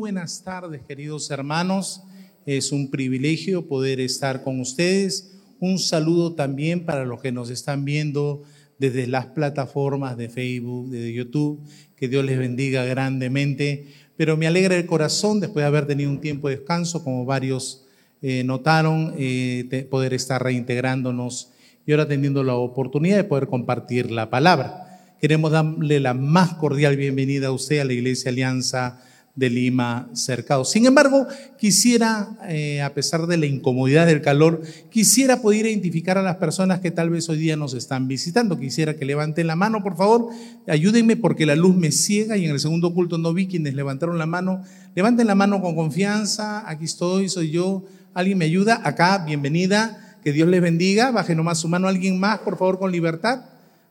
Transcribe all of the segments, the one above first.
buenas tardes, queridos hermanos. Es un privilegio poder estar con ustedes. Un saludo también para los que nos están viendo desde las plataformas de Facebook, de YouTube. Que Dios les bendiga grandemente. Pero me alegra el corazón después de haber tenido un tiempo de descanso, como varios eh, notaron, eh, poder estar reintegrándonos y ahora teniendo la oportunidad de poder compartir la palabra. Queremos darle la más cordial bienvenida a usted a la Iglesia Alianza de Lima Cercado. Sin embargo, quisiera, eh, a pesar de la incomodidad del calor, quisiera poder identificar a las personas que tal vez hoy día nos están visitando. Quisiera que levanten la mano, por favor. Ayúdenme porque la luz me ciega y en el segundo culto no vi quienes levantaron la mano. Levanten la mano con confianza. Aquí estoy, soy yo. ¿Alguien me ayuda? Acá, bienvenida. Que Dios les bendiga. Baje nomás su mano. ¿Alguien más, por favor, con libertad?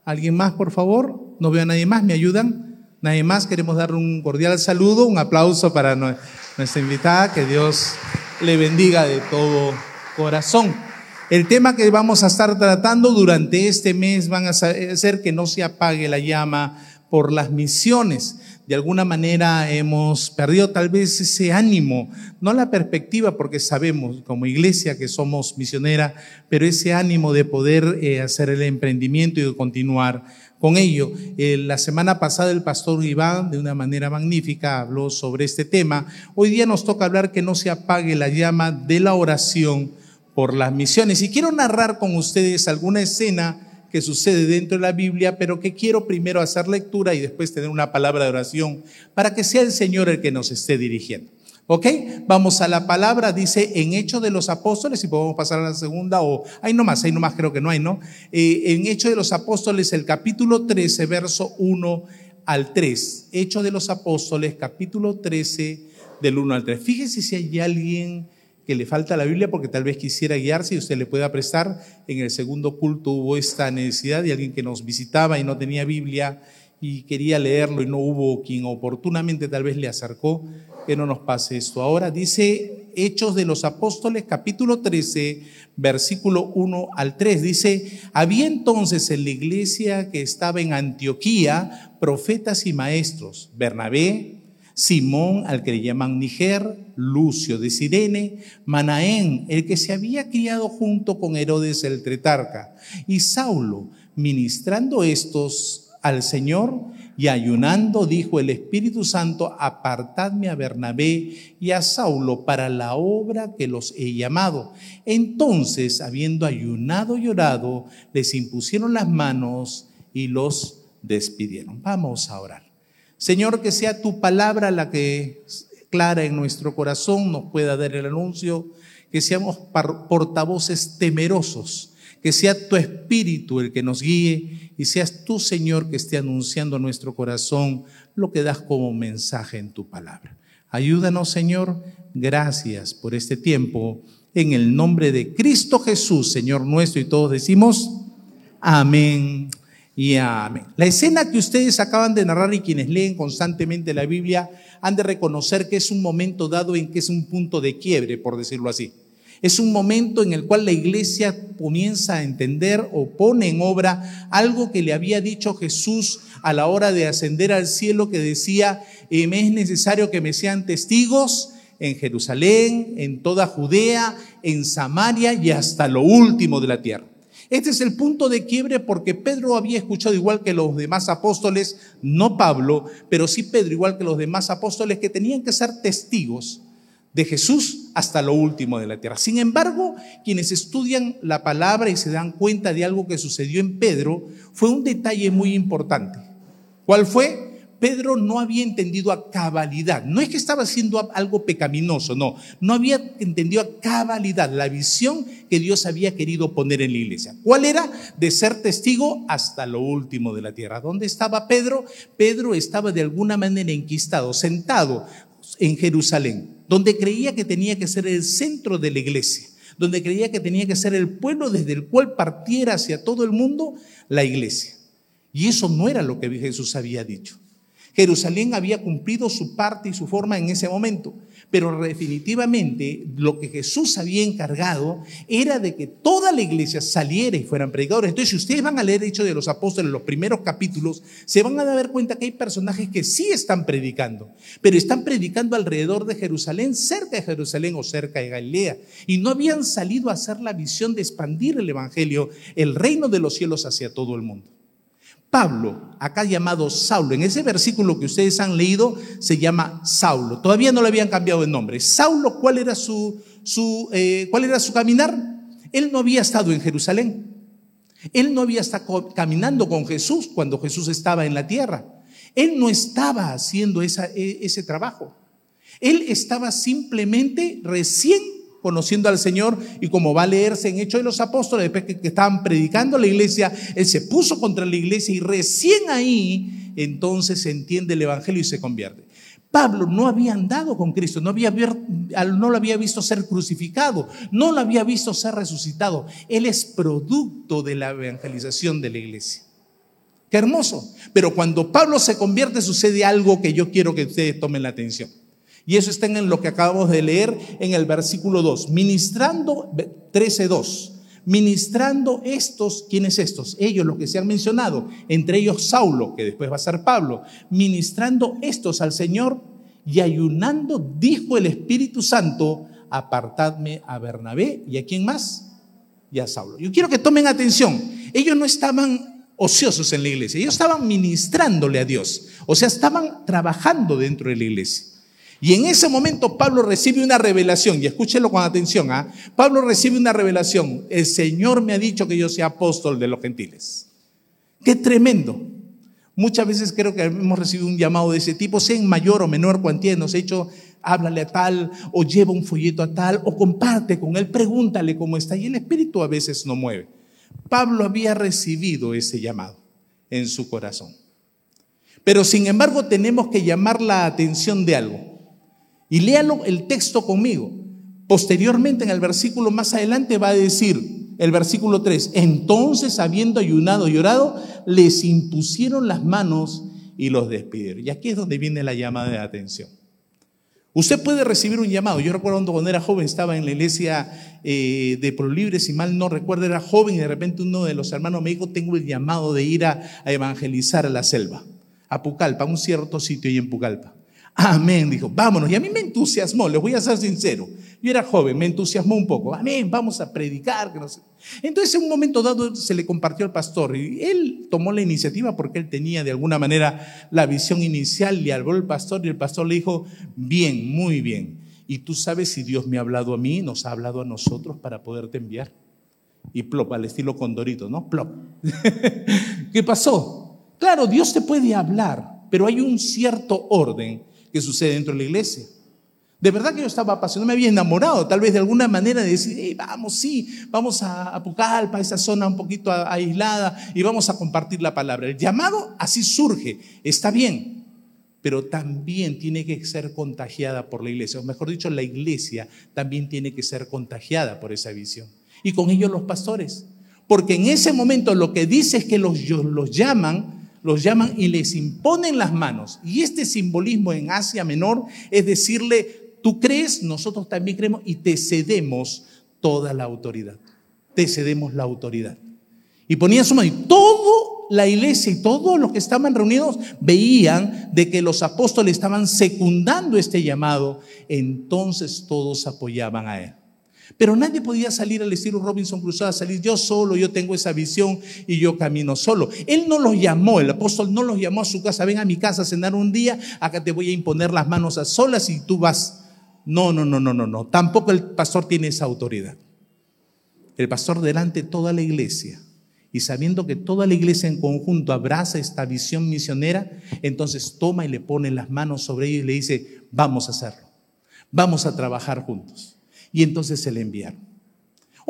¿Alguien más, por favor? No veo a nadie más. ¿Me ayudan? Nadie más. Queremos dar un cordial saludo, un aplauso para nuestra invitada. Que Dios le bendiga de todo corazón. El tema que vamos a estar tratando durante este mes van a ser que no se apague la llama por las misiones. De alguna manera hemos perdido tal vez ese ánimo, no la perspectiva, porque sabemos como iglesia que somos misionera, pero ese ánimo de poder eh, hacer el emprendimiento y de continuar con ello. Eh, la semana pasada el pastor Iván, de una manera magnífica, habló sobre este tema. Hoy día nos toca hablar que no se apague la llama de la oración por las misiones. Y quiero narrar con ustedes alguna escena que sucede dentro de la Biblia, pero que quiero primero hacer lectura y después tener una palabra de oración para que sea el Señor el que nos esté dirigiendo. ¿Ok? Vamos a la palabra, dice en Hechos de los Apóstoles, y podemos pasar a la segunda, o hay nomás, hay nomás, creo que no hay, ¿no? Eh, en Hechos de los Apóstoles, el capítulo 13, verso 1 al 3. Hechos de los Apóstoles, capítulo 13, del 1 al 3. Fíjese si hay alguien que le falta la Biblia porque tal vez quisiera guiarse y usted le pueda prestar. En el segundo culto hubo esta necesidad de alguien que nos visitaba y no tenía Biblia y quería leerlo y no hubo quien oportunamente tal vez le acercó. Que no nos pase esto. Ahora dice Hechos de los Apóstoles, capítulo 13, versículo 1 al 3. Dice, había entonces en la iglesia que estaba en Antioquía profetas y maestros, Bernabé, Simón, al que le llaman Niger, Lucio de Sirene, Manaén, el que se había criado junto con Herodes el Tretarca, y Saulo, ministrando estos al Señor y ayunando, dijo el Espíritu Santo, apartadme a Bernabé y a Saulo para la obra que los he llamado. Entonces, habiendo ayunado y orado, les impusieron las manos y los despidieron. Vamos a orar. Señor, que sea tu palabra la que clara en nuestro corazón nos pueda dar el anuncio, que seamos portavoces temerosos, que sea tu espíritu el que nos guíe y seas tú, Señor, que esté anunciando a nuestro corazón lo que das como mensaje en tu palabra. Ayúdanos, Señor. Gracias por este tiempo. En el nombre de Cristo Jesús, Señor nuestro, y todos decimos, amén y amén. La escena que ustedes acaban de narrar y quienes leen constantemente la Biblia han de reconocer que es un momento dado en que es un punto de quiebre, por decirlo así. Es un momento en el cual la iglesia comienza a entender o pone en obra algo que le había dicho Jesús a la hora de ascender al cielo, que decía, me es necesario que me sean testigos en Jerusalén, en toda Judea, en Samaria y hasta lo último de la tierra. Este es el punto de quiebre porque Pedro había escuchado igual que los demás apóstoles, no Pablo, pero sí Pedro igual que los demás apóstoles, que tenían que ser testigos de Jesús hasta lo último de la tierra. Sin embargo, quienes estudian la palabra y se dan cuenta de algo que sucedió en Pedro, fue un detalle muy importante. ¿Cuál fue? Pedro no había entendido a cabalidad. No es que estaba haciendo algo pecaminoso, no. No había entendido a cabalidad la visión que Dios había querido poner en la iglesia. ¿Cuál era? De ser testigo hasta lo último de la tierra. ¿Dónde estaba Pedro? Pedro estaba de alguna manera enquistado, sentado en Jerusalén, donde creía que tenía que ser el centro de la iglesia donde creía que tenía que ser el pueblo desde el cual partiera hacia todo el mundo la iglesia. Y eso no era lo que Jesús había dicho. Jerusalén había cumplido su parte y su forma en ese momento, pero definitivamente lo que Jesús había encargado era de que toda la iglesia saliera y fueran predicadores. Entonces, si ustedes van a leer Hechos de los Apóstoles, los primeros capítulos, se van a dar cuenta que hay personajes que sí están predicando, pero están predicando alrededor de Jerusalén, cerca de Jerusalén o cerca de Galilea, y no habían salido a hacer la visión de expandir el Evangelio, el reino de los cielos hacia todo el mundo. Pablo, acá llamado Saulo, en ese versículo que ustedes han leído, se llama Saulo. Todavía no le habían cambiado de nombre. Saulo, ¿cuál era su, su, eh, ¿cuál era su caminar? Él no había estado en Jerusalén. Él no había estado caminando con Jesús cuando Jesús estaba en la tierra. Él no estaba haciendo e, ese trabajo. Él estaba simplemente recién conociendo al Señor y como va a leerse en Hechos de los Apóstoles, después que, estaban predicando la iglesia, Él se puso contra la iglesia y recién ahí entonces se entiende el Evangelio y se convierte. Pablo no había andado con Cristo, no, había, no lo había visto ser crucificado, no lo había visto ser resucitado. Él es producto de la evangelización de la iglesia. Qué hermoso. Pero cuando Pablo se convierte sucede algo que yo quiero que ustedes tomen la atención. Y eso está en lo que acabamos de leer en el versículo 2. Ministrando, 13.2. Ministrando estos, ¿quiénes estos? Ellos, los que se han mencionado, entre ellos Saulo, que después va a ser Pablo, ministrando estos al Señor y ayunando, dijo el Espíritu Santo, apartadme a Bernabé y a quién más? Y a Saulo. Yo quiero que tomen atención. Ellos no estaban ociosos en la iglesia, ellos estaban ministrándole a Dios, o sea, estaban trabajando dentro de la iglesia. Y en ese momento Pablo recibe una revelación, y escúchelo con atención, ¿ah? Pablo recibe una revelación, el Señor me ha dicho que yo sea apóstol de los gentiles. Qué tremendo. Muchas veces creo que hemos recibido un llamado de ese tipo, sea en mayor o menor cuantía, nos ha hecho, háblale a tal, o lleva un folleto a tal, o comparte con él, pregúntale cómo está, y el Espíritu a veces no mueve. Pablo había recibido ese llamado en su corazón. Pero sin embargo tenemos que llamar la atención de algo. Y léalo el texto conmigo. Posteriormente, en el versículo más adelante, va a decir, el versículo 3, entonces habiendo ayunado y orado, les impusieron las manos y los despidieron. Y aquí es donde viene la llamada de atención. Usted puede recibir un llamado. Yo recuerdo cuando era joven, estaba en la iglesia eh, de Prolibre, si mal no recuerdo, era joven y de repente uno de los hermanos me dijo, tengo el llamado de ir a, evangelizar a la selva, a Pucallpa, a un cierto sitio ahí en Pucallpa. Amén, dijo, vámonos. Y a mí me entusiasmó, les voy a ser sincero. Yo era joven, me entusiasmó un poco. Amén, vamos a predicar. Entonces, en un momento dado, se le compartió al pastor y él tomó la iniciativa porque él tenía de alguna manera la visión inicial. Le habló el pastor y el pastor le dijo, bien, muy bien. Y tú sabes si Dios me ha hablado a mí, nos ha hablado a nosotros para poderte enviar. Y plop, al estilo condorito, ¿no? Plop. ¿Qué pasó? Claro, Dios te puede hablar, pero hay un cierto orden que sucede dentro de la iglesia. De verdad que yo estaba apasionado, me había enamorado, tal vez de alguna manera de decir, vamos, sí, vamos a, a Pucallpa, esa zona un poquito aislada, y vamos a compartir la palabra. El llamado así surge, está bien, pero también tiene que ser contagiada por la iglesia, o mejor dicho, la iglesia también tiene que ser contagiada por esa visión. Y con ellos los pastores, porque en ese momento lo que dice es que los, los llaman los llaman y les imponen las manos. Y este simbolismo en Asia Menor es decirle, tú crees, nosotros también creemos y te cedemos toda la autoridad. Te cedemos la autoridad. Y ponían su mano y todo la iglesia y todos los que estaban reunidos veían de que los apóstoles estaban secundando este llamado, entonces todos apoyaban a él. Pero nadie podía salir al estilo Robinson Crusoe, a salir yo solo, yo tengo esa visión y yo camino solo. Él no los llamó, el apóstol no los llamó a su casa, ven a mi casa a cenar un día, acá te voy a imponer las manos a solas y tú vas. No, no, no, no, no, no. Tampoco el pastor tiene esa autoridad. El pastor delante de toda la iglesia y sabiendo que toda la iglesia en conjunto abraza esta visión misionera, entonces toma y le pone las manos sobre ella y le dice, vamos a hacerlo, vamos a trabajar juntos. Y entonces se le enviaron.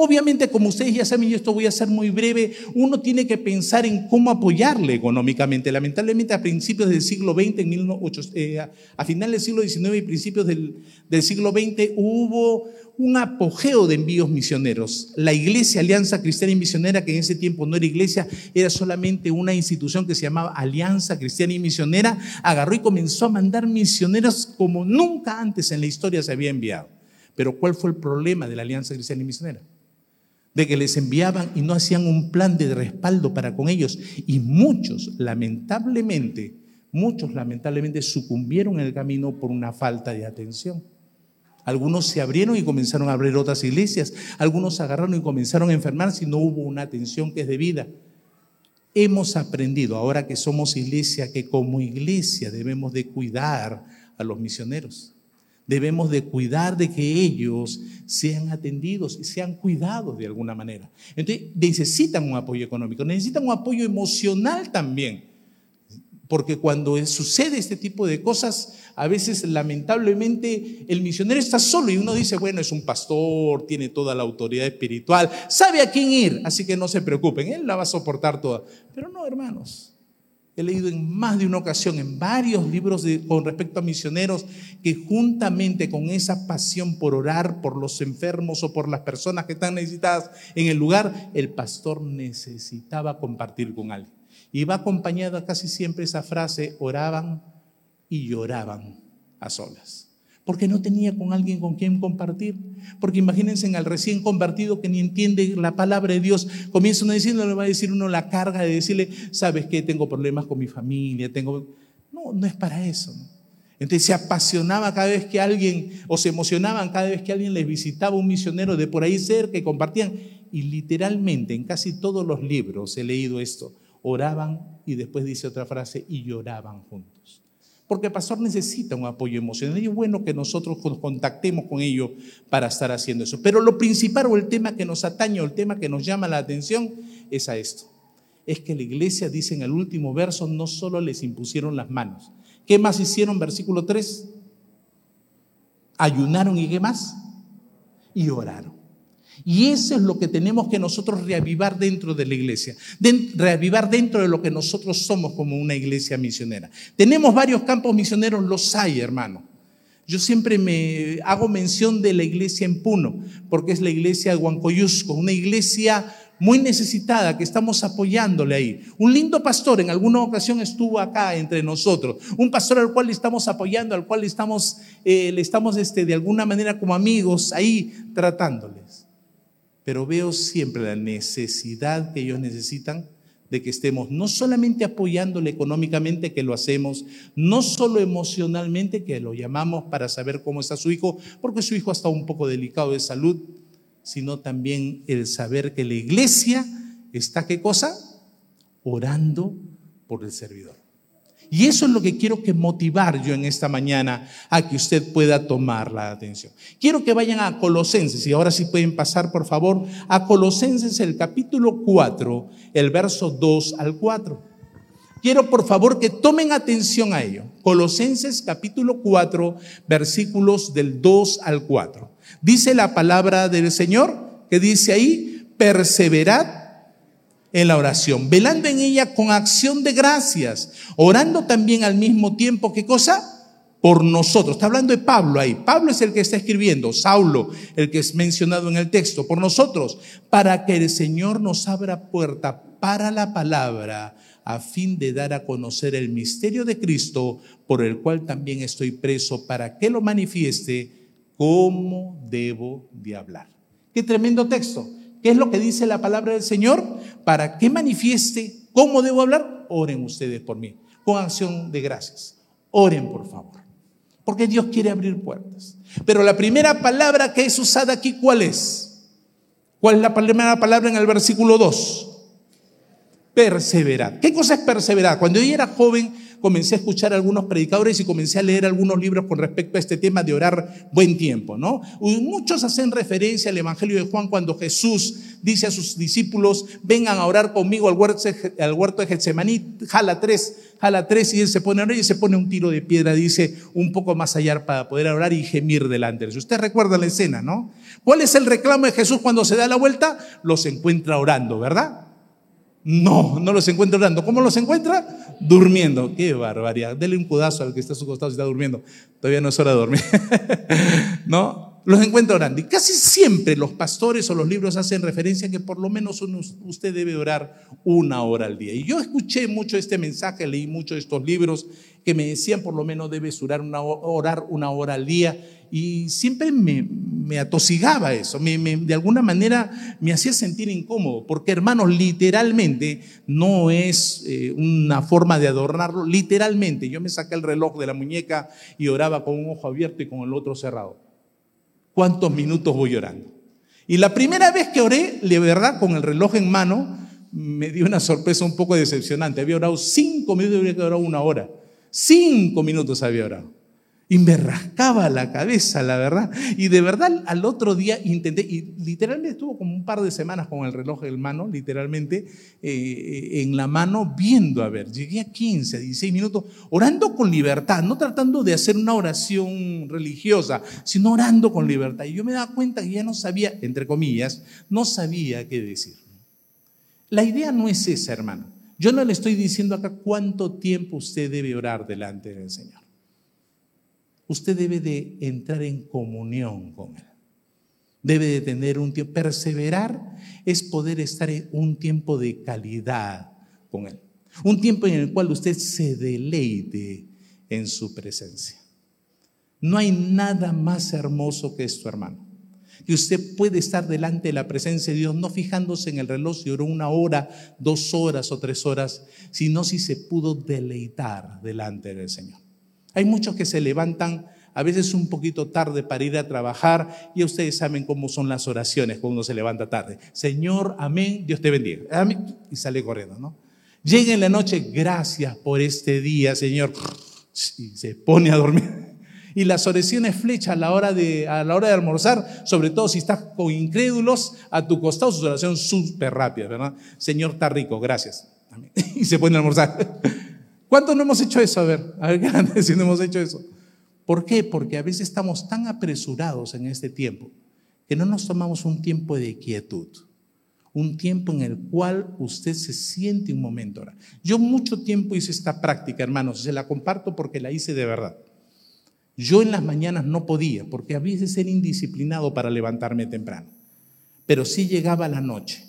Obviamente, como ustedes ya saben, y esto voy a ser muy breve, uno tiene que pensar en cómo apoyarle económicamente. Lamentablemente, a principios del siglo XX, eh, a finales del siglo XIX y principios del, del siglo XX, hubo un apogeo de envíos misioneros. La Iglesia Alianza Cristiana y Misionera, que en ese tiempo no era iglesia, era solamente una institución que se llamaba Alianza Cristiana y Misionera, agarró y comenzó a mandar misioneros como nunca antes en la historia se había enviado. Pero ¿cuál fue el problema de la Alianza Cristiana y Misionera? de que les enviaban y no hacían un plan de respaldo para con ellos. Y muchos, lamentablemente, muchos lamentablemente sucumbieron en el camino por una falta de atención. Algunos se abrieron y comenzaron a abrir otras iglesias. Algunos se agarraron y comenzaron a enfermarse y no hubo una atención que es debida. Hemos aprendido, ahora que somos iglesia, que como iglesia debemos de cuidar a los misioneros debemos de cuidar de que ellos sean atendidos y sean cuidados de alguna manera. Entonces, necesitan un apoyo económico, necesitan un apoyo emocional también. Porque cuando sucede este tipo de cosas, a veces lamentablemente el misionero está solo y uno dice, bueno, es un pastor, tiene toda la autoridad espiritual, sabe a quién ir, así que no se preocupen, él la va a soportar toda. Pero no, hermanos, He leído en más de una ocasión, en varios libros con respecto a misioneros, que juntamente con esa pasión por orar por los enfermos o por las personas que están necesitadas en el lugar, el pastor necesitaba compartir con alguien. Y va acompañada casi siempre esa frase, oraban y lloraban a solas porque no tenía con alguien con quien compartir. Porque imagínense en al recién convertido que ni entiende la palabra de Dios, comienza uno diciendo, le va a decir uno la carga de decirle, sabes que tengo problemas con mi familia, tengo... No, no es para eso. Entonces se apasionaba cada vez que alguien, o se emocionaban cada vez que alguien les visitaba un misionero de por ahí cerca y compartían. Y literalmente en casi todos los libros he leído esto, oraban y después dice otra frase, y lloraban juntos porque el pastor necesita un apoyo emocional y es bueno que nosotros nos contactemos con ellos para estar haciendo eso. Pero lo principal o el tema que nos atañe o el tema que nos llama la atención es a esto. Es que la iglesia dice en el último verso, no solo les impusieron las manos. ¿Qué más hicieron? Versículo 3. Ayunaron y qué más? Y oraron. Y eso es lo que tenemos que nosotros reavivar dentro de la iglesia, reavivar dentro de lo que nosotros somos como una iglesia misionera. Tenemos varios campos misioneros, los hay, hermano. Yo siempre me hago mención de la iglesia en Puno, porque es la iglesia de Huancoyusco, una iglesia muy necesitada que estamos apoyándole ahí. Un lindo pastor en alguna ocasión estuvo acá entre nosotros, un pastor al cual le estamos apoyando, al cual le estamos, eh, le estamos este, de alguna manera como amigos ahí tratándoles pero veo siempre la necesidad que ellos necesitan de que estemos no solamente apoyándole económicamente, que lo hacemos, no solo emocionalmente, que lo llamamos para saber cómo está su hijo, porque su hijo está un poco delicado de salud, sino también el saber que la iglesia está, ¿qué cosa? Orando por el servidor. Y eso es lo que quiero que motivar yo en esta mañana a que usted pueda tomar la atención. Quiero que vayan a Colosenses, y ahora sí pueden pasar por favor a Colosenses el capítulo 4, el verso 2 al 4. Quiero por favor que tomen atención a ello. Colosenses capítulo 4, versículos del 2 al 4. Dice la palabra del Señor que dice ahí, perseverad en la oración, velando en ella con acción de gracias, orando también al mismo tiempo, ¿qué cosa? Por nosotros. Está hablando de Pablo ahí. Pablo es el que está escribiendo, Saulo, el que es mencionado en el texto, por nosotros, para que el Señor nos abra puerta para la palabra, a fin de dar a conocer el misterio de Cristo, por el cual también estoy preso, para que lo manifieste cómo debo de hablar. Qué tremendo texto. ¿Qué es lo que dice la palabra del Señor? Para que manifieste cómo debo hablar, oren ustedes por mí, con acción de gracias. Oren, por favor. Porque Dios quiere abrir puertas. Pero la primera palabra que es usada aquí, ¿cuál es? ¿Cuál es la primera palabra en el versículo 2? Perseverar. ¿Qué cosa es perseverar? Cuando yo era joven, comencé a escuchar a algunos predicadores y comencé a leer algunos libros con respecto a este tema de orar buen tiempo, ¿no? Muchos hacen referencia al Evangelio de Juan cuando Jesús dice a sus discípulos, vengan a orar conmigo al huerto, al huerto de Getsemaní, jala tres, jala tres y él se pone a orar y se pone un tiro de piedra, dice, un poco más allá para poder orar y gemir delante de Usted recuerda la escena, ¿no? ¿Cuál es el reclamo de Jesús cuando se da la vuelta? Los encuentra orando, ¿verdad? No, no los encuentra orando. ¿Cómo los encuentra? Durmiendo. Qué barbaridad. Dele un cudazo al que está a su costado si está durmiendo. Todavía no es hora de dormir. ¿No? los encuentra orando. Y casi siempre los pastores o los libros hacen referencia a que por lo menos usted debe orar una hora al día. Y yo escuché mucho este mensaje, leí mucho de estos libros que me decían por lo menos debes orar una, orar una hora al día. Y siempre me, atosigaba eso, de alguna manera me hacía sentir incómodo, porque hermanos, literalmente no es eh, una forma de adornarlo, literalmente yo me saqué el reloj de la muñeca y oraba con un ojo abierto y con el otro cerrado cuántos minutos voy orando. Y la primera vez que oré, de verdad, con el reloj en mano, me dio una sorpresa un poco decepcionante. Había orado cinco minutos había orado una hora. Cinco minutos había orado. Y me rascaba la cabeza, la verdad. Y de verdad al otro día intenté, y literalmente estuvo como un par de semanas con el reloj en mano, literalmente eh, en la mano, viendo, a ver, llegué a 15, a 16 minutos, orando con libertad, no tratando de hacer una oración religiosa, sino orando con libertad. Y yo me daba cuenta que ya no sabía, entre comillas, no sabía qué decir. La idea no es esa, hermano. Yo no le estoy diciendo acá cuánto tiempo usted debe orar delante del Señor usted debe de entrar en comunión con Él. Debe de tener un tiempo. Perseverar es poder estar en un tiempo de calidad con Él. Un tiempo en el cual usted se deleite en su presencia. No hay nada más hermoso que esto, hermano. Que usted puede estar delante de la presencia de Dios, no fijándose en el reloj si oró una hora, dos horas o tres horas, sino si se pudo deleitar delante del Señor. Hay muchos que se levantan a veces un poquito tarde para ir a trabajar y ustedes saben cómo son las oraciones cuando uno se levanta tarde. Señor, amén, Dios te bendiga. Amén. Y sale corriendo, ¿no? Llega en la noche, gracias por este día, Señor. Y se pone a dormir. Y las oraciones flecha a la hora de, a la hora de almorzar, sobre todo si estás con incrédulos, a tu costado sus oraciones súper rápidas, ¿verdad? Señor, está rico, gracias. Amén. Y se pone a almorzar. ¿Cuántos no hemos hecho eso? A ver, a ver, si no hemos hecho eso. ¿Por qué? Porque a veces estamos tan apresurados en este tiempo que no nos tomamos un tiempo de quietud, un tiempo en el cual usted se siente un momento. Yo mucho tiempo hice esta práctica, hermanos, se la comparto porque la hice de verdad. Yo en las mañanas no podía, porque a veces era indisciplinado para levantarme temprano, pero sí llegaba la noche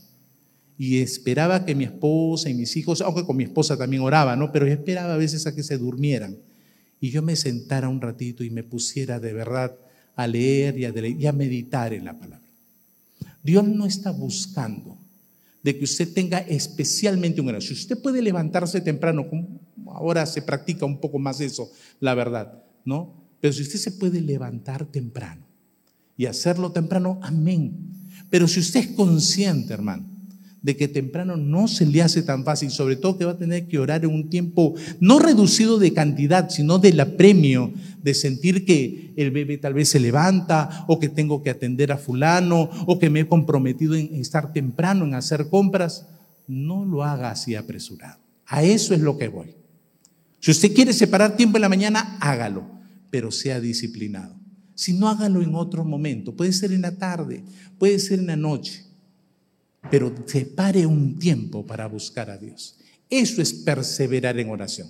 y esperaba que mi esposa y mis hijos, aunque con mi esposa también oraba, ¿no? Pero yo esperaba a veces a que se durmieran y yo me sentara un ratito y me pusiera de verdad a leer y a, meditar en la palabra. Dios no está buscando de que usted tenga especialmente un grado. Si usted puede levantarse temprano, ahora se practica un poco más eso, la verdad, ¿no? Pero si usted se puede levantar temprano y hacerlo temprano, amén. Pero si usted es consciente, hermano, de que temprano no se le hace tan fácil, sobre todo que va a tener que orar en un tiempo no reducido de cantidad, sino del apremio, de sentir que el bebé tal vez se levanta o que tengo que atender a fulano o que me he comprometido en estar temprano en hacer compras. No lo haga así apresurado. A eso es lo que voy. Si usted quiere separar tiempo en la mañana, hágalo, pero sea disciplinado. Si no, hágalo en otro momento. Puede ser en la tarde, puede ser en la noche pero separe un tiempo para buscar a Dios. Eso es perseverar en oración.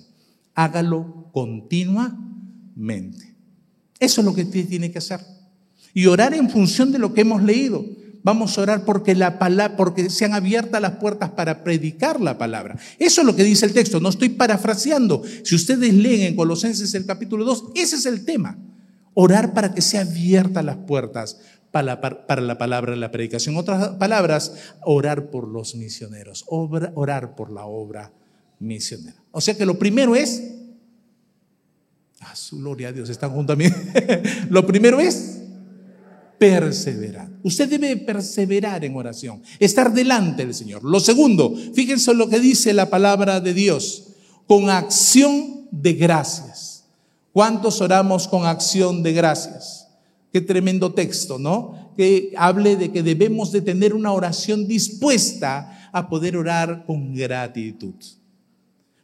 Hágalo continuamente. Eso es lo que usted tiene que hacer. Y orar en función de lo que hemos leído. Vamos a orar porque, la palabra, porque sean abiertas las puertas para predicar la palabra. Eso es lo que dice el texto. No estoy parafraseando. Si ustedes leen en Colosenses el capítulo 2, ese es el tema. Orar para que sean abiertas las puertas para la, palabra la predicación. Otras palabras, orar por los misioneros, orar por la obra misionera. O sea que lo primero es, a su gloria a Dios, están junto a mí. lo primero es perseverar. Usted debe perseverar en oración, estar delante del Señor. Lo segundo, fíjense lo que dice la palabra de Dios, con acción de gracias. ¿Cuántos oramos con acción de gracias? Qué tremendo texto, ¿no? Que hable de que debemos de tener una oración dispuesta a poder orar con gratitud.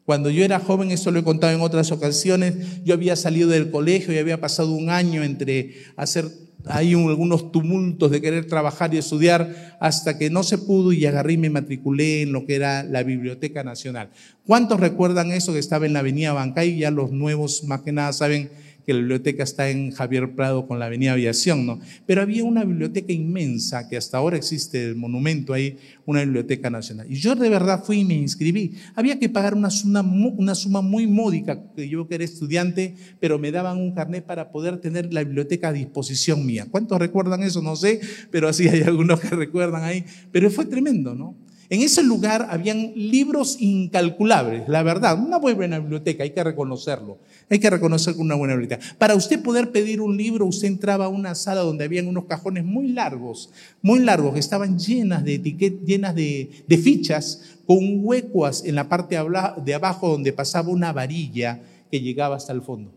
Cuando yo era joven, esto lo he contado en otras ocasiones, yo había salido del colegio y había pasado un año entre hacer hay algunos tumultos de querer trabajar y estudiar hasta que no se pudo y agarré y me matriculé en lo que era la Biblioteca Nacional. ¿Cuántos recuerdan eso que estaba en la Avenida Bancay? Ya los nuevos más que nada saben que la biblioteca está en Javier Prado con la Avenida Aviación, ¿no? Pero había una biblioteca inmensa, que hasta ahora existe el monumento ahí, una biblioteca nacional. Y yo de verdad fui y me inscribí. Había que pagar una suma, una suma muy módica, que yo que era estudiante, pero me daban un carnet para poder tener la biblioteca a disposición mía. ¿Cuántos recuerdan eso? No sé, pero así hay algunos que recuerdan ahí. Pero fue tremendo, ¿no? En ese lugar habían libros incalculables, la verdad, una buena biblioteca, hay que reconocerlo, hay que reconocer una buena biblioteca. Para usted poder pedir un libro, usted entraba a una sala donde habían unos cajones muy largos, muy largos, que estaban llenas de etiquetas, llenas de, fichas, con huecos en la parte de abajo donde pasaba una varilla que llegaba hasta el fondo.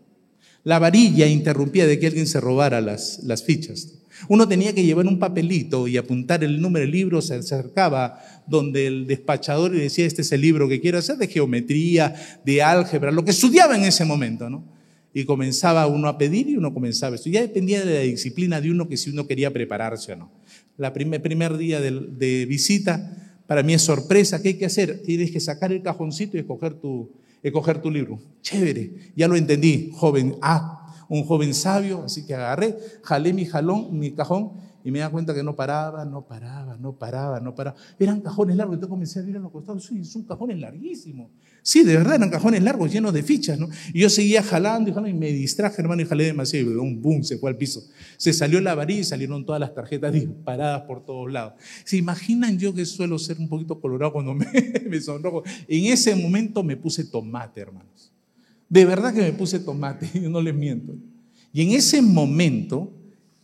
La varilla interrumpía de que alguien se robara las fichas. Uno tenía que llevar un papelito y apuntar el número del libro, se acercaba donde el despachador y decía, este es el libro que quiero hacer de geometría, de álgebra, lo que estudiaba en ese momento, ¿no? Y comenzaba uno a pedir y uno comenzaba a estudiar. Dependía de la disciplina de uno que si uno quería prepararse o no. El primer, primer día de, de visita, para mí es sorpresa. ¿Qué hay que hacer? Tienes que sacar el cajoncito y escoger tu, escoger tu libro. Chévere, ya lo entendí, joven. Ah, un joven sabio, así que agarré, jalé mi jalón, mi cajón y me da cuenta que no paraba, no paraba, no paraba, no paraba. Eran cajones largos, entonces comencé a ver a los costados, sí, son cajones larguísimos. Sí, de verdad, eran cajones largos, llenos de fichas, ¿no? Y yo seguía jalando y jalando y me distraje, hermano, y jalé demasiado y un boom, se fue al piso. Se salió la varilla y salieron todas las tarjetas disparadas por todos lados. ¿Se imaginan yo que suelo ser un poquito colorado cuando me, me sonrojo? En ese momento me puse tomate, hermanos. De verdad que me puse tomate, yo no les miento. Y en ese momento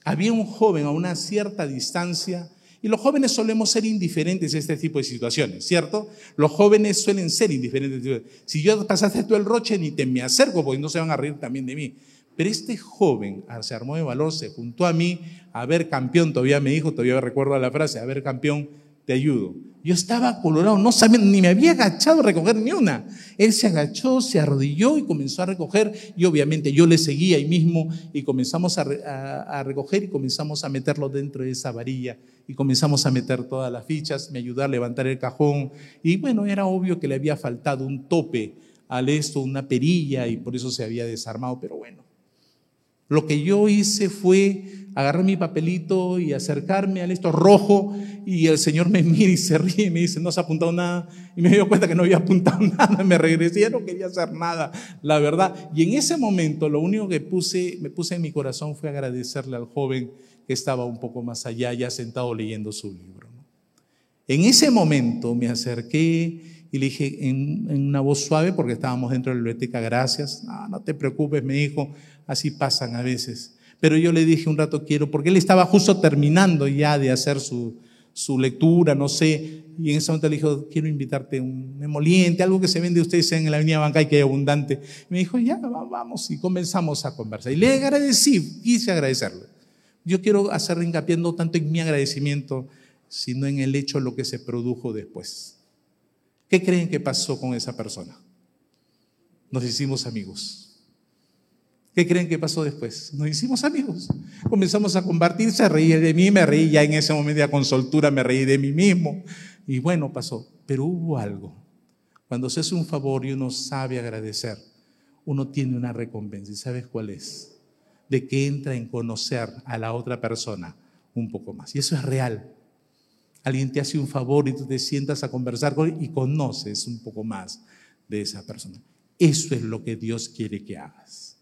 había un joven a una cierta distancia, y los jóvenes solemos ser indiferentes a este tipo de situaciones, ¿cierto? Los jóvenes suelen ser indiferentes. Si yo pasaste tú el roche, ni te me acerco, porque no se van a reír también de mí. Pero este joven ah, se armó de valor, se juntó a mí, a ver campeón, todavía me dijo, todavía recuerdo la frase, a ver campeón, te ayudo. Yo estaba colorado, no sabía, ni me había agachado a recoger ni una. Él se agachó, se arrodilló y comenzó a recoger y obviamente yo le seguí ahí mismo y comenzamos a, recoger y comenzamos a meterlo dentro de esa varilla y comenzamos a meter todas las fichas, me ayudó a levantar el cajón y bueno, era obvio que le había faltado un tope al esto, una perilla y por eso se había desarmado, pero bueno. Lo que yo hice fue agarrar mi papelito y acercarme al esto rojo y el Señor me mira y se ríe y me dice, no has apuntado nada. Y me dio cuenta que no había apuntado nada, me regresé, ya no quería hacer nada, la verdad. Y en ese momento lo único que puse, me puse en mi corazón fue agradecerle al joven que estaba un poco más allá, ya sentado leyendo su libro. En ese momento me acerqué y le dije en, una voz suave, porque estábamos dentro de la biblioteca, gracias, no, no te preocupes, me dijo, así pasan a veces. Pero yo le dije un rato quiero, porque él estaba justo terminando ya de hacer su, su lectura, no sé, y en ese momento le dijo, quiero invitarte un emoliente, algo que se vende ustedes en la avenida Bancay, que hay abundante. Y me dijo, ya, vamos, y comenzamos a conversar. Y le agradecí, quise agradecerle. Yo quiero hacer hincapié no tanto en mi agradecimiento, sino en el hecho de lo que se produjo después. ¿Qué creen que pasó con esa persona? Nos hicimos amigos. ¿Qué creen que pasó después? Nos hicimos amigos. Comenzamos a compartir, se reía de mí, me reí ya en ese momento ya con soltura, me reí de mí mismo. Y bueno, pasó. Pero hubo algo. Cuando se hace un favor y uno sabe agradecer, uno tiene una recompensa. ¿Y sabes cuál es? De que entra en conocer a la otra persona un poco más. Y eso es real. Alguien te hace un favor y tú te sientas a conversar con él y conoces un poco más de esa persona. Eso es lo que Dios quiere que hagas.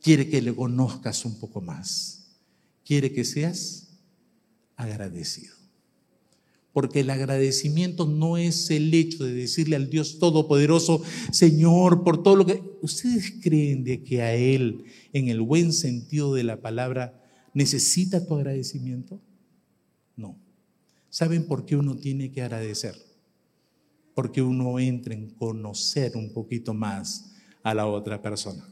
Quiere que le conozcas un poco más. Quiere que seas agradecido. Porque el agradecimiento no es el hecho de decirle al Dios Todopoderoso, Señor, por todo lo que... ¿Ustedes creen de que a Él, en el buen sentido de la palabra, necesita tu agradecimiento? No. ¿Saben por qué uno tiene que agradecer? Porque uno entra en conocer un poquito más a la otra persona.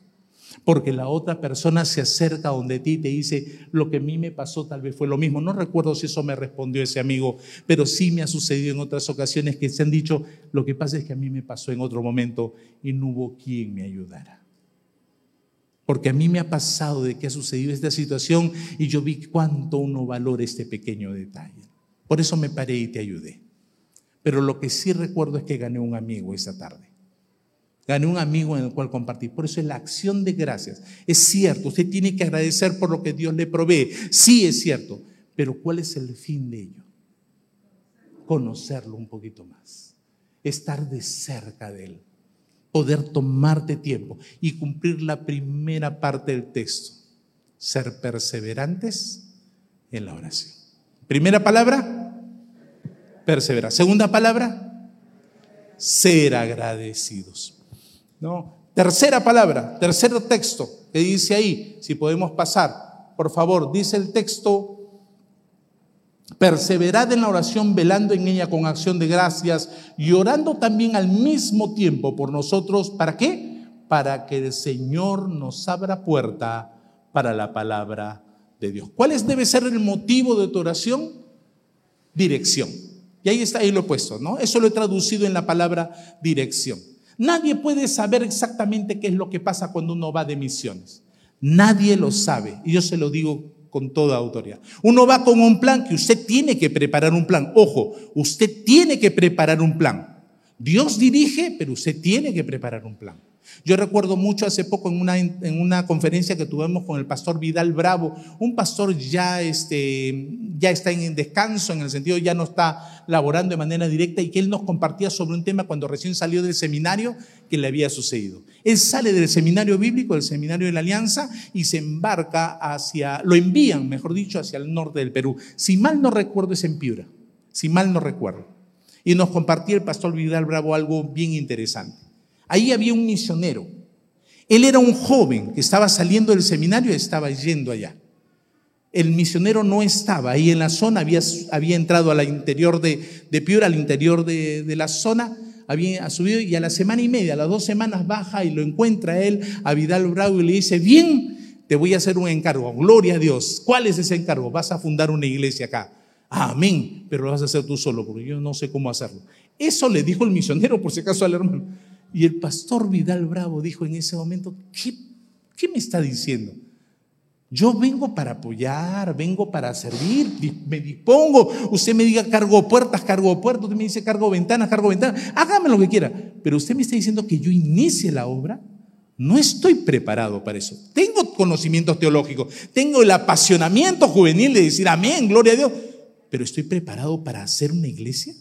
Porque la otra persona se acerca donde ti y te dice, lo que a mí me pasó tal vez fue lo mismo. No recuerdo si eso me respondió ese amigo, pero sí me ha sucedido en otras ocasiones que se han dicho, lo que pasa es que a mí me pasó en otro momento y no hubo quien me ayudara. Porque a mí me ha pasado de que ha sucedido esta situación y yo vi cuánto uno valora este pequeño detalle. Por eso me paré y te ayudé. Pero lo que sí recuerdo es que gané un amigo esa tarde. Gané un amigo en el cual compartir. Por eso es la acción de gracias. Es cierto, usted tiene que agradecer por lo que Dios le provee. Sí, es cierto. Pero ¿cuál es el fin de ello? Conocerlo un poquito más. Estar de cerca de Él. Poder tomarte tiempo y cumplir la primera parte del texto. Ser perseverantes en la oración. Primera palabra, perseverar. Segunda palabra, ser agradecidos. ¿no? Tercera palabra, tercer texto que dice ahí, si podemos pasar, por favor, dice el texto, perseverad en la oración, velando en ella con acción de gracias y orando también al mismo tiempo por nosotros, ¿para qué? Para que el Señor nos abra puerta para la palabra de Dios. ¿Cuál es, debe ser el motivo de tu oración? Dirección. Y ahí está, ahí lo he puesto, ¿no? Eso lo he traducido en la palabra dirección. Nadie puede saber exactamente qué es lo que pasa cuando uno va de misiones. Nadie lo sabe. Y yo se lo digo con toda autoridad. Uno va con un plan que usted tiene que preparar un plan. Ojo, usted tiene que preparar un plan. Dios dirige, pero usted tiene que preparar un plan. Yo recuerdo mucho hace poco en una, en una conferencia que tuvimos con el pastor Vidal Bravo, un pastor ya, este, ya está en descanso, en el sentido ya no está laborando de manera directa y que él nos compartía sobre un tema cuando recién salió del seminario que le había sucedido. Él sale del seminario bíblico, del seminario de la Alianza, y se embarca hacia, lo envían, mejor dicho, hacia el norte del Perú. Si mal no recuerdo es en Piura, si mal no recuerdo. Y nos compartía el pastor Vidal Bravo algo bien interesante. Ahí había un misionero. Él era un joven que estaba saliendo del seminario y estaba yendo allá. El misionero no estaba ahí en la zona, había, había entrado al interior de, de Piura, al interior de, de la zona, había subido y a la semana y media, a las dos semanas baja y lo encuentra él a Vidal Bravo y le dice, bien, te voy a hacer un encargo, gloria a Dios. ¿Cuál es ese encargo? Vas a fundar una iglesia acá. Amén, pero lo vas a hacer tú solo porque yo no sé cómo hacerlo. Eso le dijo el misionero por si acaso al hermano. Y el pastor Vidal Bravo dijo en ese momento, ¿qué, me está diciendo? Yo vengo para apoyar, vengo para servir, me dispongo. Usted me diga cargo puertas, cargo puertas, usted me dice cargo ventanas, cargo ventanas, hágame lo que quiera. Pero usted me está diciendo que yo inicie la obra. No estoy preparado para eso. Tengo conocimientos teológicos, tengo el apasionamiento juvenil de decir amén, gloria a Dios, pero estoy preparado para hacer una iglesia.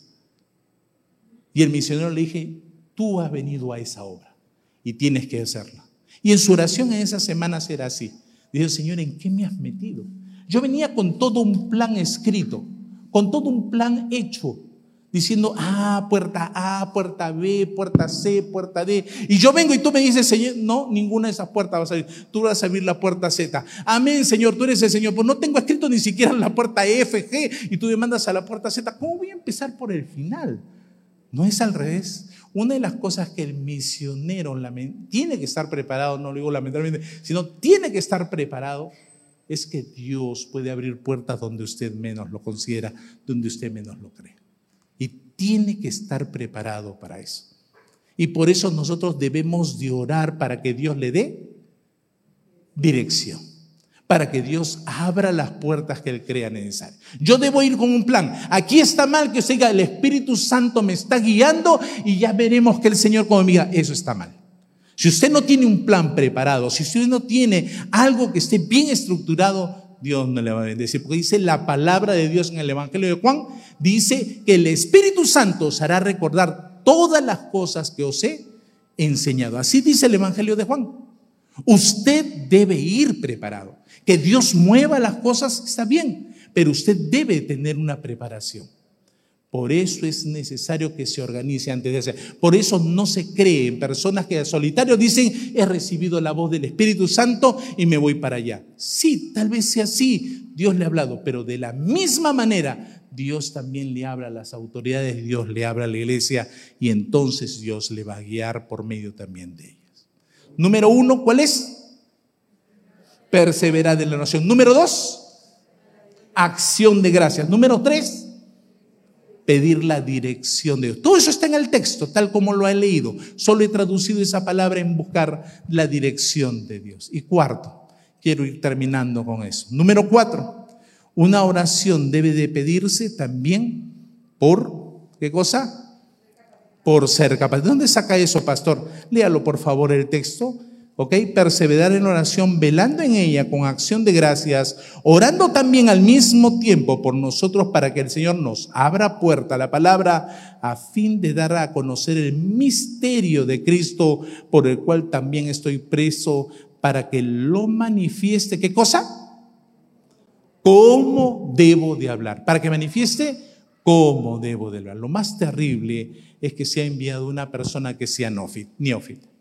Y el misionero le dije, Tú has venido a esa obra y tienes que hacerla. Y en su oración en esa semana será así. Dice, Señor, ¿en qué me has metido? Yo venía con todo un plan escrito, con todo un plan hecho, diciendo, ah, puerta A, puerta B, puerta C, puerta D. Y yo vengo y tú me dices, Señor, no, ninguna de esas puertas va a salir. Tú vas a abrir la puerta Z. Amén, Señor, tú eres el Señor. Pues no tengo escrito ni siquiera la puerta F, G, y tú me mandas a la puerta Z. ¿Cómo voy a empezar por el final? No es al revés. Una de las cosas que el misionero tiene que estar preparado, no lo digo lamentablemente, sino tiene que estar preparado, es que Dios puede abrir puertas donde usted menos lo considera, donde usted menos lo cree. Y tiene que estar preparado para eso. Y por eso nosotros debemos de orar para que Dios le dé dirección para que Dios abra las puertas que Él crea necesarias. Yo debo ir con un plan. Aquí está mal que usted diga, el Espíritu Santo me está guiando y ya veremos que el Señor como diga, eso está mal. Si usted no tiene un plan preparado, si usted no tiene algo que esté bien estructurado, Dios no le va a bendecir. Porque dice la palabra de Dios en el Evangelio de Juan, dice que el Espíritu Santo os hará recordar todas las cosas que os he enseñado. Así dice el Evangelio de Juan. Usted debe ir preparado. Que Dios mueva las cosas está bien, pero usted debe tener una preparación. Por eso es necesario que se organice antes de hacer. Por eso no se cree en personas que solitario dicen, he recibido la voz del Espíritu Santo y me voy para allá. Sí, tal vez sea así, Dios le ha hablado, pero de la misma manera Dios también le habla a las autoridades, Dios le habla a la iglesia y entonces Dios le va a guiar por medio también de ellas. Número uno, ¿cuál es? Perseverar en la oración. Número dos, acción de gracias. Número tres, pedir la dirección de Dios. Todo eso está en el texto, tal como lo he leído. Solo he traducido esa palabra en buscar la dirección de Dios. Y cuarto, quiero ir terminando con eso. Número cuatro, una oración debe de pedirse también por, ¿qué cosa? Por ser capaz. ¿De dónde saca eso, pastor? Léalo, por favor, el texto. ¿Ok? Perseverar en oración, velando en ella con acción de gracias, orando también al mismo tiempo por nosotros para que el Señor nos abra puerta a la palabra a fin de dar a conocer el misterio de Cristo por el cual también estoy preso para que lo manifieste. ¿Qué cosa? ¿Cómo debo de hablar? Para que manifieste cómo debo de hablar. Lo más terrible es que se ha enviado una persona que sea neófita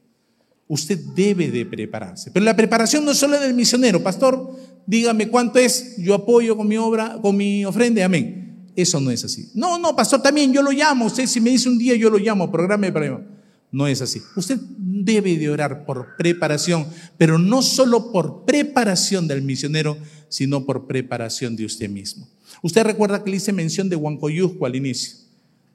usted debe de prepararse. Pero la preparación no es solo del misionero. Pastor, dígame cuánto es, yo apoyo con mi obra, con mi ofrenda, amén. Eso no es así. No, no, pastor, también yo lo llamo. Usted si me dice un día, yo lo llamo, programa de problema. No es así. Usted debe de orar por preparación, pero no solo por preparación del misionero, sino por preparación de usted mismo. Usted recuerda que le hice mención de Huancoyusco al inicio,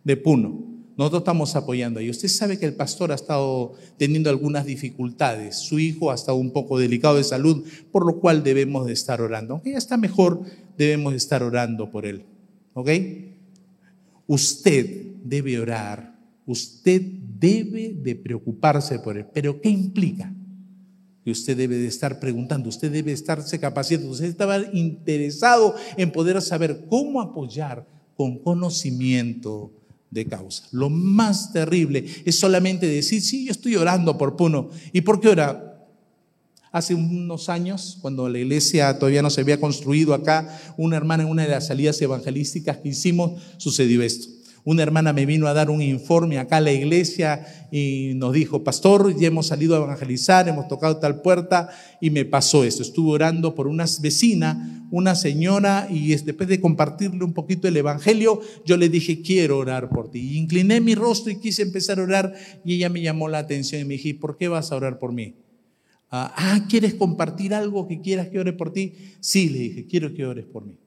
de Puno. Nosotros estamos apoyando ahí. Usted sabe que el pastor ha estado teniendo algunas dificultades. Su hijo ha estado un poco delicado de salud, por lo cual debemos de estar orando. Aunque ya está mejor, debemos de estar orando por él. ¿Ok? Usted debe orar. Usted debe de preocuparse por él. Pero ¿qué implica? Que usted debe de estar preguntando, usted debe estarse capacitando, usted estaba interesado en poder saber cómo apoyar con conocimiento de causa. Lo más terrible es solamente decir, sí, yo estoy orando por Puno. ¿Y por qué ora? Hace unos años, cuando la iglesia todavía no se había construido acá, una hermana en una de las salidas evangelísticas que hicimos, sucedió esto. Una hermana me vino a dar un informe acá a la iglesia y nos dijo, pastor, ya hemos salido a evangelizar, hemos tocado tal puerta y me pasó esto. Estuve orando por una vecina, una señora, y después de compartirle un poquito el evangelio, yo le dije, quiero orar por ti. Y incliné mi rostro y quise empezar a orar y ella me llamó la atención y me dije, ¿por qué vas a orar por mí? Ah, ah, ¿quieres compartir algo que quieras que ore por ti? Sí, le dije, quiero que ores por mí.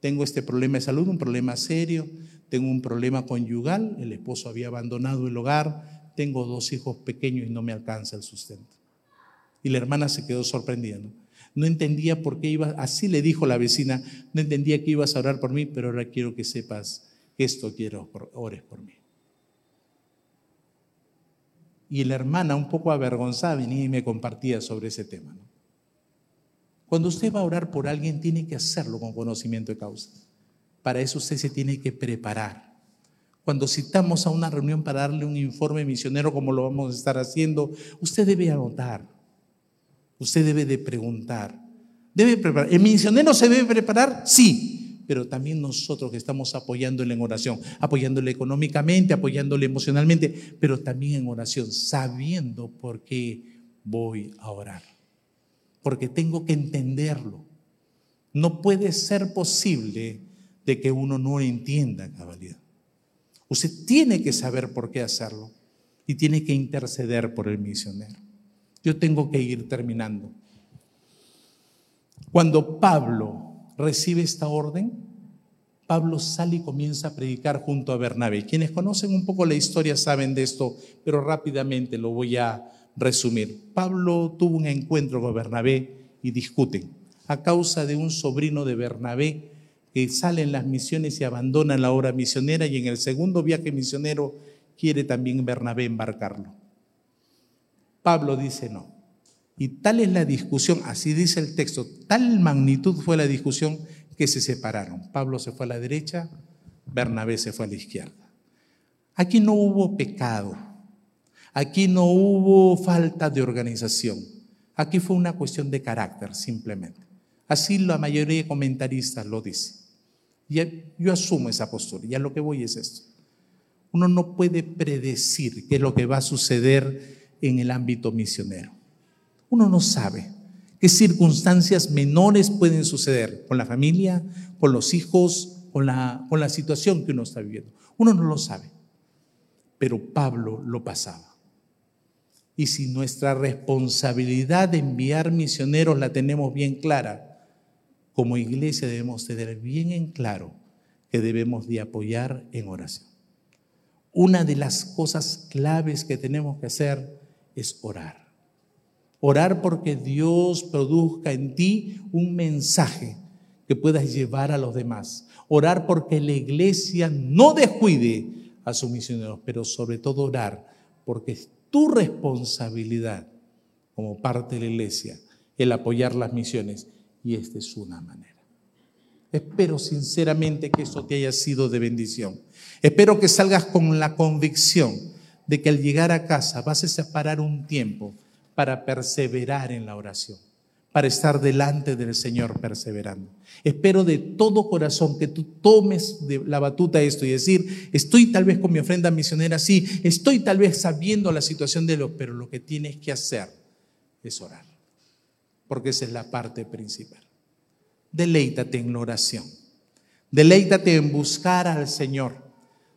Tengo este problema de salud, un problema serio tengo un problema conyugal, el esposo había abandonado el hogar, tengo dos hijos pequeños y no me alcanza el sustento. Y la hermana se quedó sorprendida. ¿no? entendía por qué iba, así le dijo la vecina, no entendía que ibas a orar por mí, pero ahora quiero que sepas que esto quiero, ores por mí. Y la hermana, un poco avergonzada, venía y me compartía sobre ese tema. Cuando usted va a orar por alguien, tiene que hacerlo con conocimiento de causa. Para eso usted se tiene que preparar. Cuando citamos a una reunión para darle un informe misionero como lo vamos a estar haciendo, usted debe anotar. Usted debe de preguntar. Debe preparar. ¿El misionero se debe preparar? Sí, pero también nosotros que estamos apoyándole en oración, apoyándole económicamente, apoyándole emocionalmente, pero también en oración, sabiendo por qué voy a orar. Porque tengo que entenderlo. No puede ser posible de que uno no entienda cabalidad. Usted tiene que saber por qué hacerlo y tiene que interceder por el misionero. Yo tengo que ir terminando. Cuando Pablo recibe esta orden, Pablo sale y comienza a predicar junto a Bernabé. Quienes conocen un poco la historia saben de esto, pero rápidamente lo voy a resumir. Pablo tuvo un encuentro con Bernabé y discuten a causa de un sobrino de Bernabé que salen las misiones y abandonan la obra misionera y en el segundo viaje misionero quiere también Bernabé embarcarlo. Pablo dice no. Y tal es la discusión, así dice el texto, tal magnitud fue la discusión que se separaron. Pablo se fue a la derecha, Bernabé se fue a la izquierda. Aquí no hubo pecado, aquí no hubo falta de organización, aquí fue una cuestión de carácter simplemente. Así la mayoría de comentaristas lo dicen yo asumo esa postura. Ya lo que voy es esto. Uno no puede predecir qué es lo que va a suceder en el ámbito misionero. Uno no sabe qué circunstancias menores pueden suceder con la familia, con los hijos, con la situación que uno está viviendo. Uno no lo sabe. Pero Pablo lo pasaba. Y si nuestra responsabilidad de enviar misioneros la tenemos bien clara, como iglesia debemos tener bien en claro que debemos de apoyar en oración. Una de las cosas claves que tenemos que hacer es orar. Orar porque Dios produzca en ti un mensaje que puedas llevar a los demás. Orar porque la iglesia no descuide a sus misioneros, pero sobre todo orar porque tu responsabilidad como parte de la iglesia el apoyar las misiones y esta es una manera. Espero sinceramente que esto te haya sido de bendición. Espero que salgas con la convicción de que al llegar a casa vas a separar un tiempo para perseverar en la oración, para estar delante del Señor perseverando. Espero de todo corazón que tú tomes la batuta esto y decir, estoy tal vez con mi ofrenda misionera, sí, estoy tal vez sabiendo la situación de lo, pero lo que tienes que hacer es orar, porque esa es la parte principal. Deleítate en la oración. Deleítate en buscar al Señor.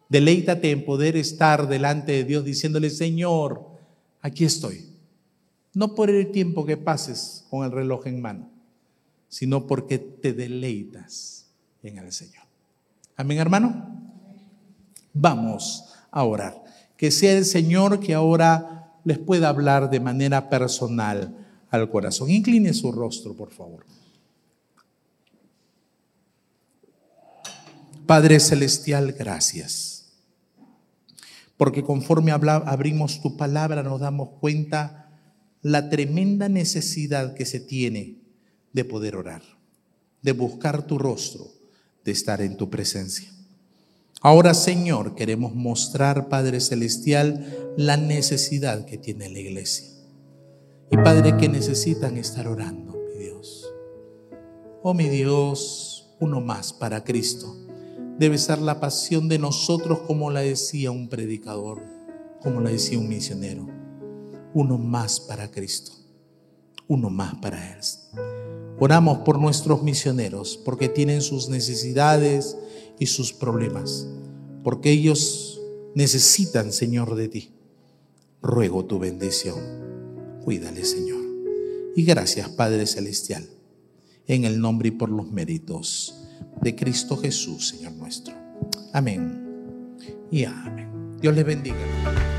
Deleítate en poder estar delante de Dios diciéndole, Señor, aquí estoy. No por el tiempo que pases con el reloj en mano, sino porque te deleitas en el Señor. Amén, hermano. Vamos a orar. Que sea el Señor que ahora les pueda hablar de manera personal al corazón. Incline su rostro, por favor. Padre Celestial, gracias. Porque conforme abrimos tu palabra nos damos cuenta la tremenda necesidad que se tiene de poder orar, de buscar tu rostro, de estar en tu presencia. Ahora, Señor, queremos mostrar, Padre Celestial, la necesidad que tiene la iglesia. Y Padre, que necesitan estar orando, mi Dios. Oh, mi Dios, uno más para Cristo debe ser la pasión de nosotros como la decía un predicador, como la decía un misionero. Uno más para Cristo, uno más para Él. Oramos por nuestros misioneros, porque tienen sus necesidades y sus problemas, porque ellos necesitan, Señor, de ti. Ruego tu bendición. Cuídale, Señor. Y gracias, Padre Celestial, en el nombre y por los méritos de Cristo Jesús, Señor nuestro. Amén. Y amén. Dios les bendiga.